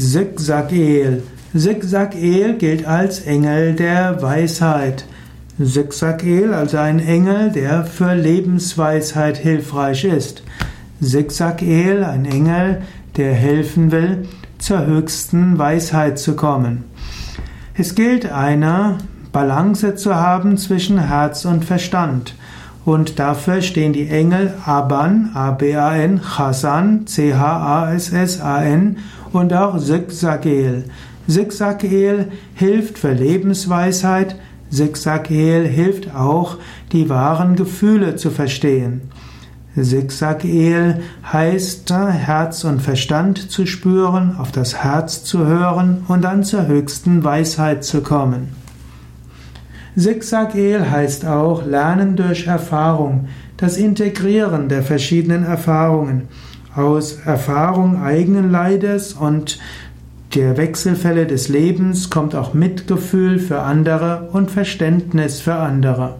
Zigzag-El. Zigzag-El gilt als Engel der Weisheit. Zigzag-El, also ein Engel, der für Lebensweisheit hilfreich ist. Zigzag-El, ein Engel, der helfen will, zur höchsten Weisheit zu kommen. Es gilt eine Balance zu haben zwischen Herz und Verstand. Und dafür stehen die Engel Aban, A-B-A-N, Chasan, C-H-A-S-S-A-N und auch Zigzagel. Zigzagel hilft für Lebensweisheit. Zigzagel hilft auch, die wahren Gefühle zu verstehen. Zigzagel heißt, Herz und Verstand zu spüren, auf das Herz zu hören und dann zur höchsten Weisheit zu kommen. Zigzag-El heißt auch Lernen durch Erfahrung, das Integrieren der verschiedenen Erfahrungen. Aus Erfahrung eigenen Leides und der Wechselfälle des Lebens kommt auch Mitgefühl für andere und Verständnis für andere.